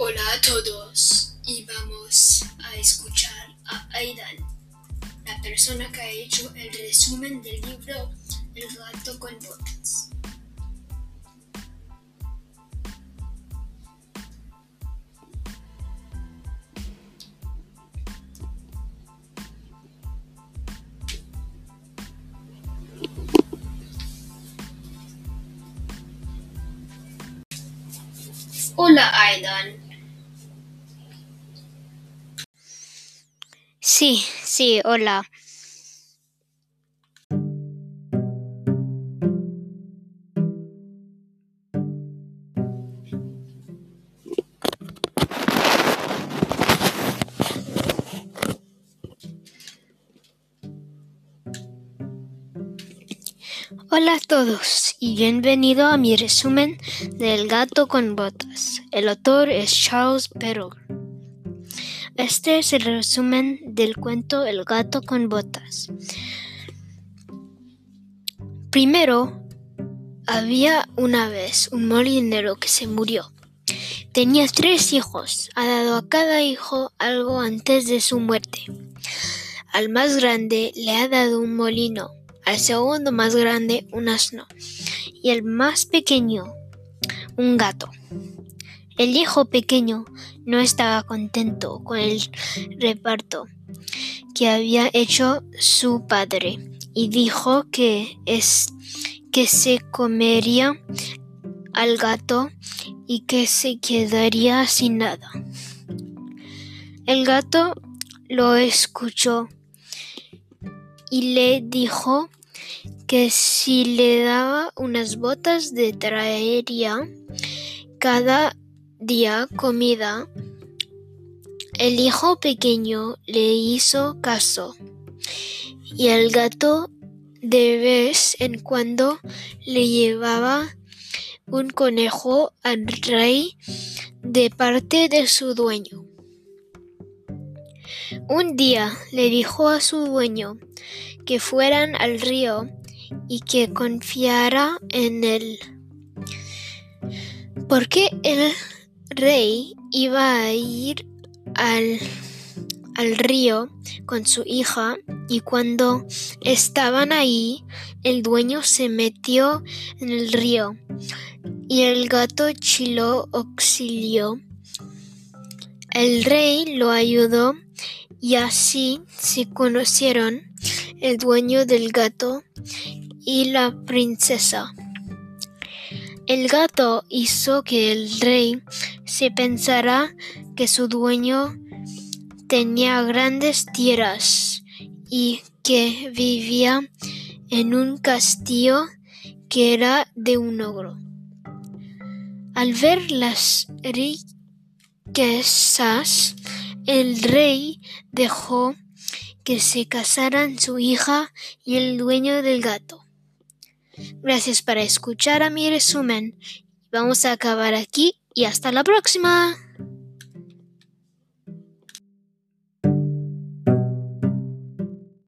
Hola a todos y vamos a escuchar a Aidan, la persona que ha hecho el resumen del libro El gato con botas. Hola Aidan. Sí, sí, hola. Hola a todos y bienvenido a mi resumen del gato con botas. El autor es Charles Perrault. Este es el resumen del cuento El gato con botas. Primero, había una vez un molinero que se murió. Tenía tres hijos. Ha dado a cada hijo algo antes de su muerte. Al más grande le ha dado un molino, al segundo más grande un asno y al más pequeño un gato. El hijo pequeño no estaba contento con el reparto que había hecho su padre y dijo que es que se comería al gato y que se quedaría sin nada. El gato lo escuchó y le dijo que si le daba unas botas de traería cada día comida, el hijo pequeño le hizo caso y el gato de vez en cuando le llevaba un conejo al rey de parte de su dueño. Un día le dijo a su dueño que fueran al río y que confiara en él. Porque el rey iba a ir al, al río con su hija y cuando estaban ahí el dueño se metió en el río y el gato chilo auxilió. El rey lo ayudó y así se conocieron el dueño del gato y la princesa. El gato hizo que el rey se pensara que su dueño tenía grandes tierras y que vivía en un castillo que era de un ogro. Al ver las riquezas, el rey dejó que se casaran su hija y el dueño del gato. Gracias por escuchar a mi resumen. Vamos a acabar aquí y hasta la próxima.